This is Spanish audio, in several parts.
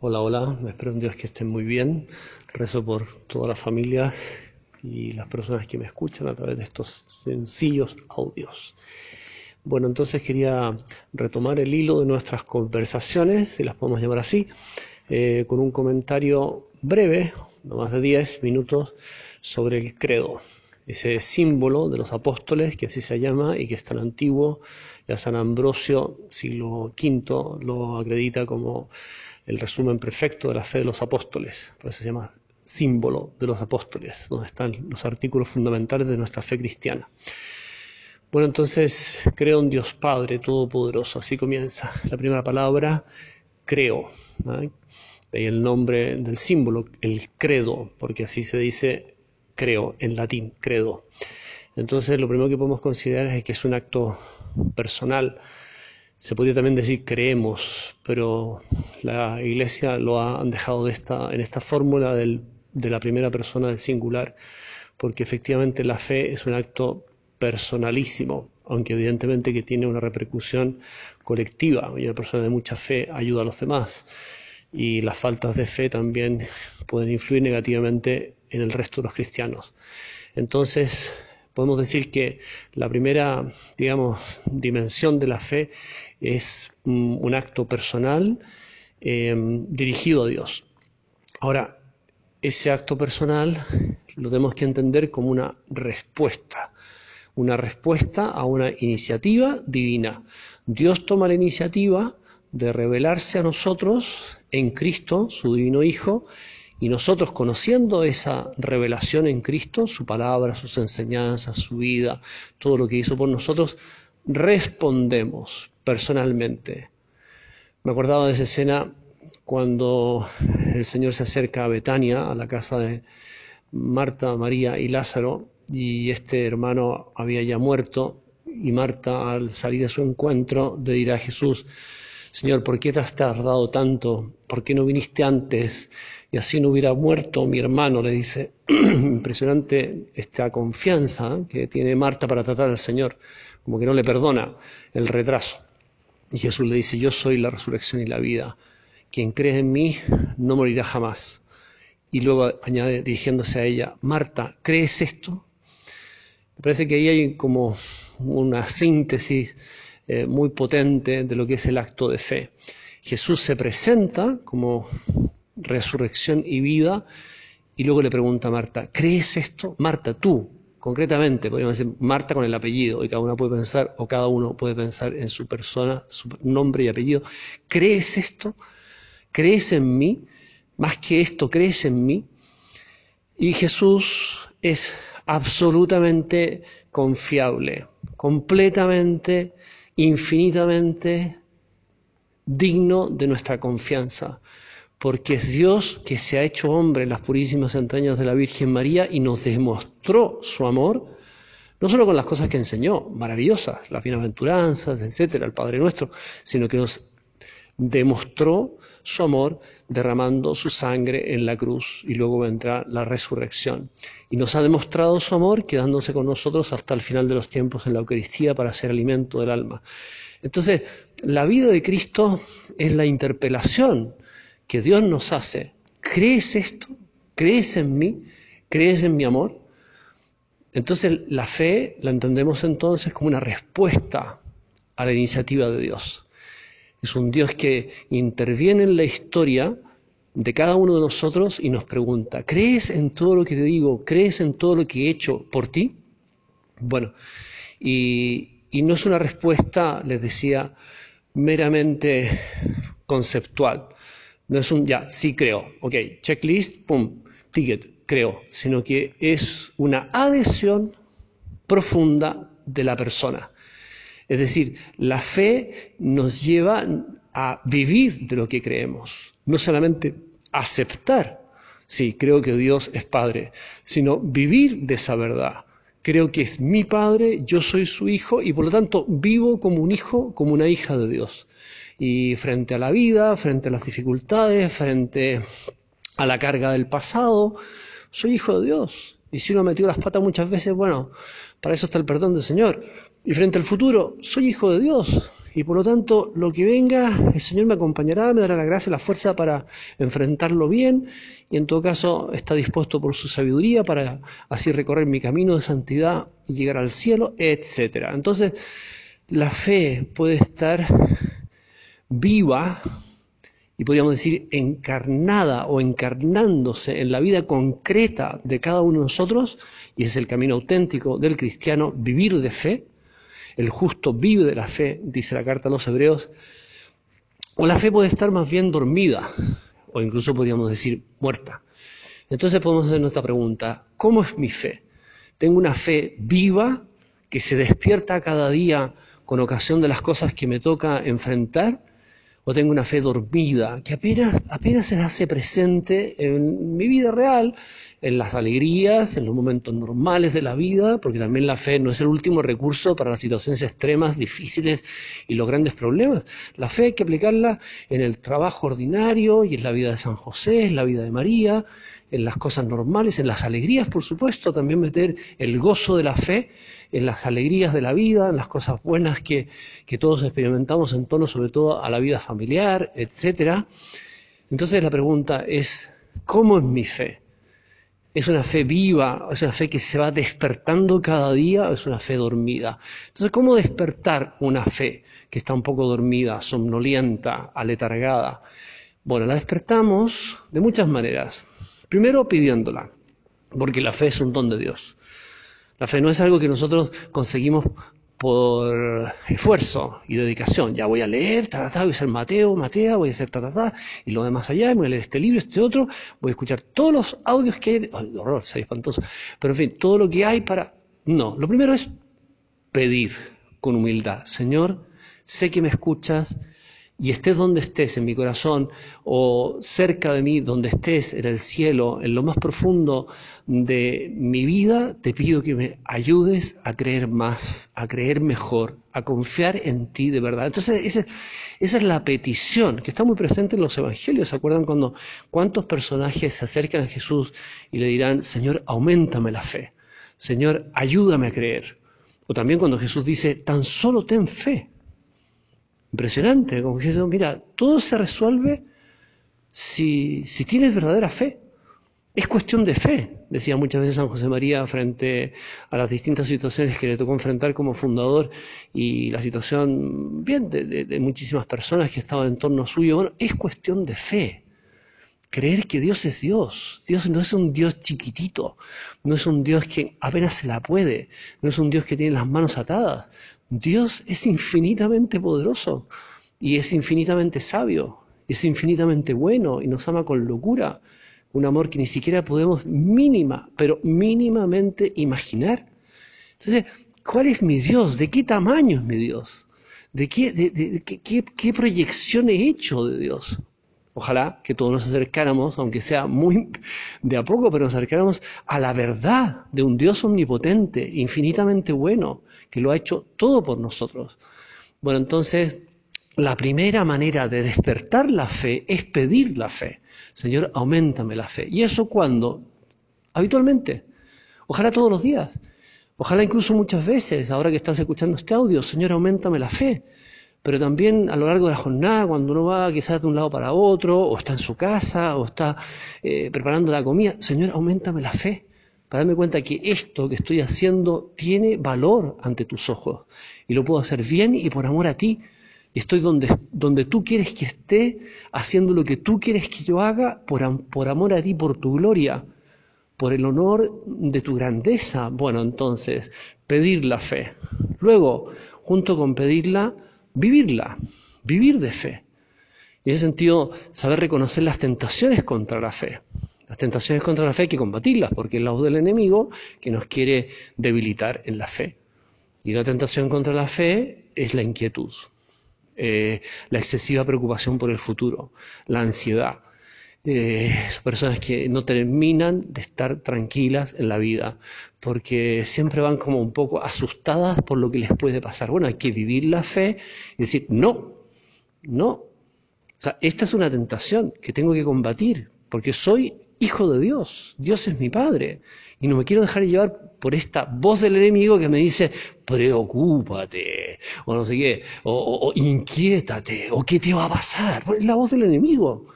Hola, hola, espero en Dios que estén muy bien. Rezo por todas las familias y las personas que me escuchan a través de estos sencillos audios. Bueno, entonces quería retomar el hilo de nuestras conversaciones, si las podemos llamar así, eh, con un comentario breve, no más de 10 minutos, sobre el credo, ese símbolo de los apóstoles, que así se llama y que es tan antiguo, ya San Ambrosio, siglo V, lo acredita como el resumen perfecto de la fe de los apóstoles, por eso se llama símbolo de los apóstoles, donde están los artículos fundamentales de nuestra fe cristiana. Bueno, entonces creo en Dios Padre Todopoderoso, así comienza la primera palabra, creo. ¿no? el nombre del símbolo, el credo, porque así se dice creo en latín, credo. Entonces lo primero que podemos considerar es que es un acto personal, se podría también decir creemos, pero la Iglesia lo ha dejado de esta, en esta fórmula de la primera persona del singular, porque efectivamente la fe es un acto personalísimo, aunque evidentemente que tiene una repercusión colectiva. Una persona de mucha fe ayuda a los demás y las faltas de fe también pueden influir negativamente en el resto de los cristianos. Entonces, podemos decir que la primera, digamos, dimensión de la fe es un acto personal eh, dirigido a Dios. Ahora, ese acto personal lo tenemos que entender como una respuesta, una respuesta a una iniciativa divina. Dios toma la iniciativa de revelarse a nosotros en Cristo, su divino Hijo, y nosotros conociendo esa revelación en Cristo, su palabra, sus enseñanzas, su vida, todo lo que hizo por nosotros, respondemos personalmente. Me acordaba de esa escena cuando el Señor se acerca a Betania, a la casa de Marta, María y Lázaro, y este hermano había ya muerto, y Marta, al salir a su encuentro, le dirá a Jesús, Señor, ¿por qué te has tardado tanto? ¿Por qué no viniste antes? Y así no hubiera muerto mi hermano, le dice. Impresionante esta confianza que tiene Marta para tratar al Señor como que no le perdona el retraso. Y Jesús le dice, yo soy la resurrección y la vida. Quien cree en mí no morirá jamás. Y luego añade, dirigiéndose a ella, Marta, ¿crees esto? Me parece que ahí hay como una síntesis eh, muy potente de lo que es el acto de fe. Jesús se presenta como resurrección y vida y luego le pregunta a Marta, ¿crees esto? Marta, tú, concretamente, podríamos decir Marta con el apellido, y cada uno puede pensar, o cada uno puede pensar en su persona, su nombre y apellido. ¿Crees esto? ¿Crees en mí? Más que esto, ¿crees en mí? Y Jesús es absolutamente confiable, completamente, infinitamente digno de nuestra confianza porque es Dios que se ha hecho hombre en las purísimas entrañas de la Virgen María y nos demostró su amor, no solo con las cosas que enseñó, maravillosas, las bienaventuranzas, etcétera, el Padre Nuestro, sino que nos demostró su amor derramando su sangre en la cruz y luego vendrá la resurrección. Y nos ha demostrado su amor quedándose con nosotros hasta el final de los tiempos en la Eucaristía para ser alimento del alma. Entonces, la vida de Cristo es la interpelación que Dios nos hace, ¿crees esto? ¿Crees en mí? ¿Crees en mi amor? Entonces la fe la entendemos entonces como una respuesta a la iniciativa de Dios. Es un Dios que interviene en la historia de cada uno de nosotros y nos pregunta, ¿crees en todo lo que te digo? ¿Crees en todo lo que he hecho por ti? Bueno, y, no es una respuesta, les decía, meramente conceptual. No es un ya, sí creo, ok, checklist, pum, ticket, creo, sino que es una adhesión profunda de la persona. Es decir, la fe nos lleva a vivir de lo que creemos, no solamente aceptar, sí, creo que Dios es Padre, sino vivir de esa verdad. Creo que es mi Padre, yo soy su Hijo y por lo tanto vivo como un hijo, como una hija de Dios. Y frente a la vida, frente a las dificultades, frente a la carga del pasado, soy hijo de Dios. Y si uno metió las patas muchas veces, bueno, para eso está el perdón del Señor. Y frente al futuro, soy hijo de Dios. Y por lo tanto, lo que venga, el Señor me acompañará, me dará la gracia, la fuerza para enfrentarlo bien y en todo caso está dispuesto por su sabiduría para así recorrer mi camino de santidad y llegar al cielo, etcétera. Entonces, la fe puede estar viva y podríamos decir encarnada o encarnándose en la vida concreta de cada uno de nosotros, y ese es el camino auténtico del cristiano, vivir de fe. El justo vive de la fe, dice la carta a los hebreos. O la fe puede estar más bien dormida, o incluso podríamos decir muerta. Entonces podemos hacer nuestra pregunta, ¿cómo es mi fe? ¿Tengo una fe viva que se despierta cada día con ocasión de las cosas que me toca enfrentar? ¿O tengo una fe dormida que apenas, apenas se hace presente en mi vida real, en las alegrías, en los momentos normales de la vida, porque también la fe no es el último recurso para las situaciones extremas, difíciles y los grandes problemas. La fe hay que aplicarla en el trabajo ordinario y en la vida de San José, en la vida de María, en las cosas normales, en las alegrías, por supuesto, también meter el gozo de la fe en las alegrías de la vida, en las cosas buenas que, que todos experimentamos en torno sobre todo a la vida familiar, etcétera. Entonces la pregunta es, ¿cómo es mi fe? ¿Es una fe viva? ¿Es una fe que se va despertando cada día? ¿O es una fe dormida? Entonces, ¿cómo despertar una fe que está un poco dormida, somnolienta, aletargada? Bueno, la despertamos de muchas maneras. Primero pidiéndola, porque la fe es un don de Dios. La fe no es algo que nosotros conseguimos por esfuerzo y dedicación. Ya voy a leer, ta, ta, voy a ser Mateo, Matea, voy a hacer ta, ta, y lo demás allá, voy a leer este libro, este otro, voy a escuchar todos los audios que hay. Ay, horror, sería espantoso. Pero en fin, todo lo que hay para. No, lo primero es pedir con humildad. Señor, sé que me escuchas, y estés donde estés, en mi corazón, o cerca de mí, donde estés, en el cielo, en lo más profundo de mi vida, te pido que me ayudes a creer más, a creer mejor, a confiar en ti de verdad. Entonces, esa, es la petición que está muy presente en los evangelios. ¿Se acuerdan cuando cuántos personajes se acercan a Jesús y le dirán, Señor, aumentame la fe? Señor, ayúdame a creer. O también cuando Jesús dice, tan solo ten fe. Impresionante, como que mira, todo se resuelve si, si tienes verdadera fe. Es cuestión de fe, decía muchas veces San José María frente a las distintas situaciones que le tocó enfrentar como fundador y la situación, bien, de, de muchísimas personas que estaban en torno suyo. Bueno, es cuestión de fe. Creer que Dios es Dios. Dios no es un Dios chiquitito, no es un Dios que apenas se la puede, no es un Dios que tiene las manos atadas. Dios es infinitamente poderoso y es infinitamente sabio, es infinitamente bueno y nos ama con locura, un amor que ni siquiera podemos mínima, pero mínimamente imaginar. Entonces, ¿cuál es mi Dios? ¿De qué tamaño es mi Dios? ¿De qué, de, qué, qué proyección he hecho de Dios? Ojalá que todos nos acercáramos, aunque sea muy de a poco, pero nos acercáramos a la verdad de un Dios omnipotente, infinitamente bueno, que lo ha hecho todo por nosotros. Bueno, entonces, la primera manera de despertar la fe es pedir la fe. Señor, aumentame la fe. ¿Y eso cuándo? Habitualmente. Ojalá todos los días. Ojalá incluso muchas veces, ahora que estás escuchando este audio, Señor, aumentame la fe pero también a lo largo de la jornada, cuando uno va quizás de un lado para otro, o está en su casa, o está eh, preparando la comida, Señor, aumentame la fe, para darme cuenta que esto que estoy haciendo tiene valor ante tus ojos, y lo puedo hacer bien y por amor a ti, y estoy donde, tú quieres que esté, haciendo lo que tú quieres que yo haga, por amor a ti, por tu gloria, por el honor de tu grandeza. Bueno, entonces, pedir la fe. Luego, junto con pedirla, vivirla, vivir de fe. Y en ese sentido, saber reconocer las tentaciones contra la fe. Las tentaciones contra la fe hay que combatirlas, porque es la voz del enemigo que nos quiere debilitar en la fe. Y la tentación contra la fe es la inquietud, eh, la excesiva preocupación por el futuro, la ansiedad, eh, son personas que no terminan de estar tranquilas en la vida, porque siempre van como un poco asustadas por lo que les puede pasar. Bueno, hay que vivir la fe y decir, no, no. O sea, esta es una tentación que tengo que combatir, porque soy hijo de Dios, Dios es mi Padre. Y no me quiero dejar llevar por esta voz del enemigo que me dice, preocúpate, o no sé qué, o, inquiétate, o qué te va a pasar. Es la voz del enemigo.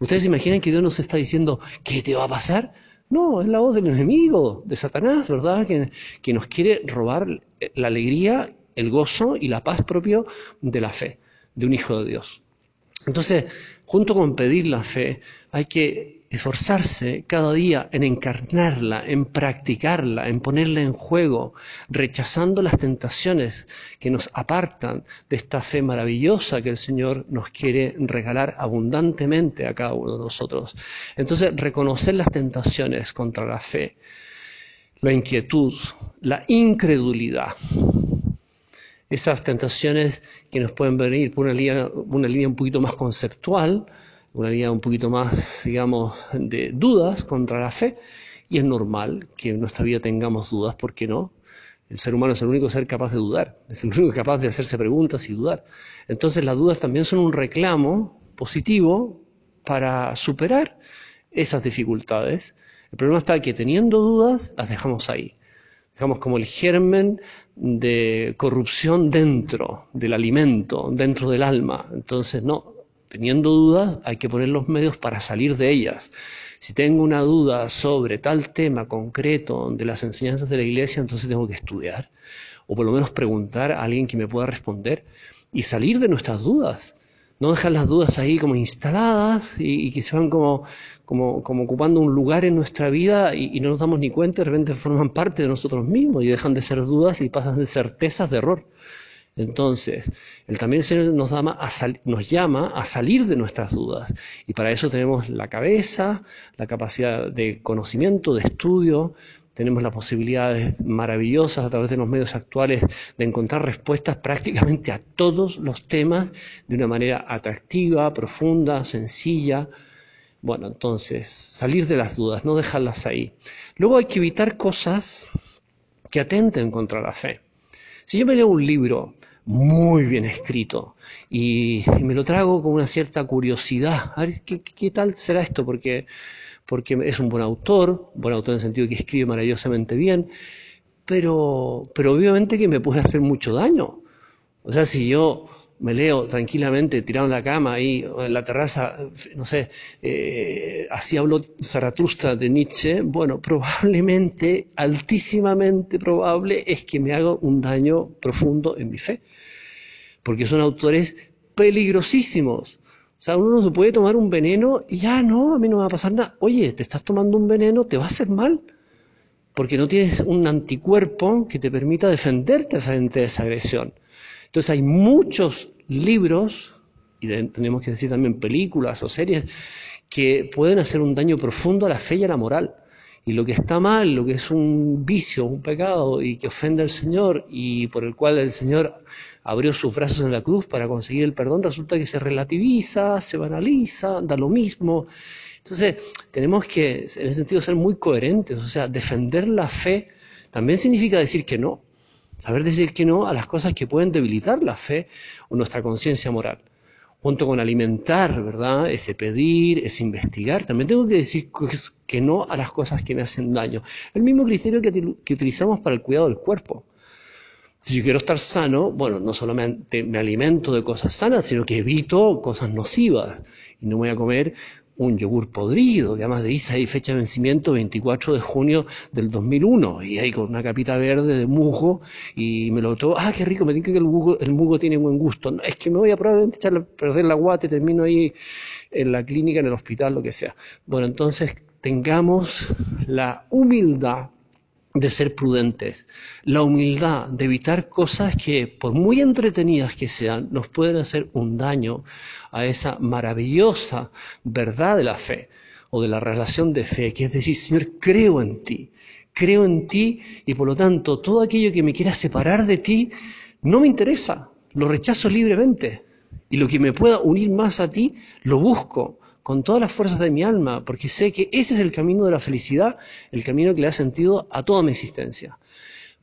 ¿Ustedes imaginan que Dios nos está diciendo, ¿qué te va a pasar? No, es la voz del enemigo, de Satanás, ¿verdad? Que, que nos quiere robar la alegría, el gozo y la paz propio de la fe, de un hijo de Dios. Entonces, junto con pedir la fe, hay que esforzarse cada día en encarnarla, en practicarla, en ponerla en juego, rechazando las tentaciones que nos apartan de esta fe maravillosa que el Señor nos quiere regalar abundantemente a cada uno de nosotros. Entonces, reconocer las tentaciones contra la fe, la inquietud, la incredulidad, esas tentaciones que nos pueden venir por una línea, una línea un poquito más conceptual, una línea un poquito más, digamos, de dudas contra la fe, y es normal que en nuestra vida tengamos dudas, ¿por qué no? El ser humano es el único ser capaz de dudar, es el único capaz de hacerse preguntas y dudar. Entonces las dudas también son un reclamo positivo para superar esas dificultades. El problema está que teniendo dudas las dejamos ahí. Dejamos como el germen de corrupción dentro del alimento, dentro del alma. Entonces, no, teniendo dudas hay que poner los medios para salir de ellas. Si tengo una duda sobre tal tema concreto de las enseñanzas de la iglesia, entonces tengo que estudiar o por lo menos preguntar a alguien que me pueda responder y salir de nuestras dudas. No dejar las dudas ahí como instaladas y, que se van como, como, como, ocupando un lugar en nuestra vida y, y no nos damos ni cuenta, de repente forman parte de nosotros mismos y dejan de ser dudas y pasan de certezas de error. Entonces, el también Señor nos, nos, llama a salir de nuestras dudas. Y para eso tenemos la cabeza, la capacidad de conocimiento, de estudio, tenemos las posibilidades maravillosas a través de los medios actuales de encontrar respuestas prácticamente a todos los temas de una manera atractiva, profunda, sencilla. Bueno, entonces, salir de las dudas, no dejarlas ahí. Luego hay que evitar cosas que atenten contra la fe. Si yo me leo un libro muy bien escrito y, me lo trago con una cierta curiosidad. A ver, ¿qué, tal será esto? Porque, es un buen autor, buen autor en el sentido que escribe maravillosamente bien, pero, pero obviamente que me puede hacer mucho daño. O sea, si yo me leo tranquilamente tirado en la cama ahí en la terraza, no sé, eh, así habló Zaratustra de Nietzsche, bueno, probablemente, altísimamente probable es que me haga un daño profundo en mi fe porque son autores peligrosísimos. O sea, uno no se puede tomar un veneno y ya no, a mí no me va a pasar nada. Oye, te estás tomando un veneno, te va a hacer mal, porque no tienes un anticuerpo que te permita defenderte frente a esa agresión. Entonces hay muchos libros, y tenemos que decir también películas o series, que pueden hacer un daño profundo a la fe y a la moral. Y lo que está mal, lo que es un vicio, un pecado y que ofende al Señor y por el cual el Señor abrió sus brazos en la cruz para conseguir el perdón, resulta que se relativiza, se banaliza, da lo mismo. Entonces, tenemos que, en ese sentido, ser muy coherentes. O sea, defender la fe también significa decir que no. Saber decir que no a las cosas que pueden debilitar la fe o nuestra conciencia moral. Junto con alimentar, ¿verdad? Ese pedir, ese investigar. También tengo que decir que no a las cosas que me hacen daño. El mismo criterio que, que utilizamos para el cuidado del cuerpo. Si yo quiero estar sano, bueno, no solamente me alimento de cosas sanas, sino que evito cosas nocivas. Y no voy a comer un yogur podrido, que además dice ahí fecha de vencimiento 24 de junio del 2001, y ahí con una capita verde de musgo, y me lo tomo, ah, qué rico, me dice que el musgo, el musgo tiene buen gusto. Es que me voy a probablemente echar a perder la guata termino ahí en la clínica, en el hospital, lo que sea. Bueno, entonces tengamos la humildad de ser prudentes, la humildad de evitar cosas que, por muy entretenidas que sean, nos pueden hacer un daño a esa maravillosa verdad de la fe o de la relación de fe, que es decir, Señor, creo en ti, creo en ti y por lo tanto todo aquello que me quiera separar de ti no me interesa, lo rechazo libremente y lo que me pueda unir más a ti lo busco con todas las fuerzas de mi alma, porque sé que ese es el camino de la felicidad, el camino que le da sentido a toda mi existencia.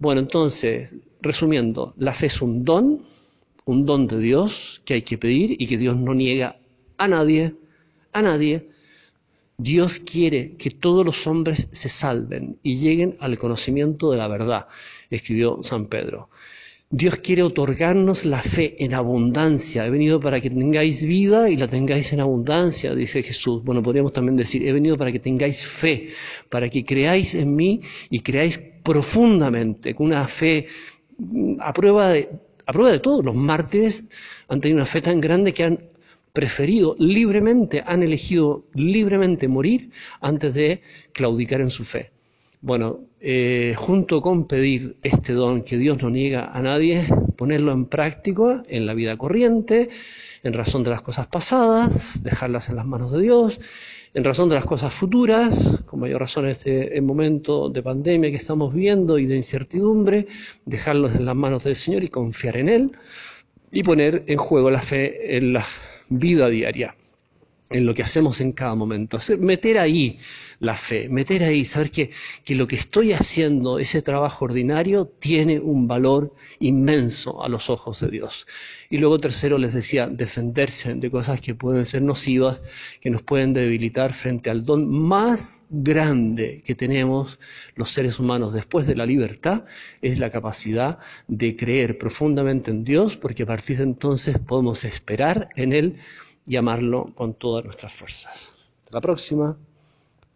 Bueno, entonces, resumiendo, la fe es un don, un don de Dios que hay que pedir y que Dios no niega a nadie, a nadie. Dios quiere que todos los hombres se salven y lleguen al conocimiento de la verdad, escribió San Pedro. Dios quiere otorgarnos la fe en abundancia. He venido para que tengáis vida y la tengáis en abundancia, dice Jesús. Bueno, podríamos también decir, he venido para que tengáis fe, para que creáis en mí y creáis profundamente, con una fe mm, a prueba de, a prueba de todo. Los mártires han tenido una fe tan grande que han preferido libremente, han elegido libremente morir antes de claudicar en su fe. Bueno, eh, junto con pedir este don que Dios no niega a nadie, ponerlo en práctica en la vida corriente, en razón de las cosas pasadas, dejarlas en las manos de Dios, en razón de las cosas futuras, con mayor razón en este momento de pandemia que estamos viendo y de incertidumbre, dejarlos en las manos del Señor y confiar en Él, y poner en juego la fe en la vida diaria en lo que hacemos en cada momento. meter ahí la fe, meter ahí, saber que, que, lo que estoy haciendo, ese trabajo ordinario, tiene un valor inmenso a los ojos de Dios. Y luego tercero les decía, defenderse de cosas que pueden ser nocivas, que nos pueden debilitar frente al don más grande que tenemos los seres humanos después de la libertad, es la capacidad de creer profundamente en Dios, porque a partir de entonces podemos esperar en Él y amarlo con todas nuestras fuerzas. Hasta la próxima.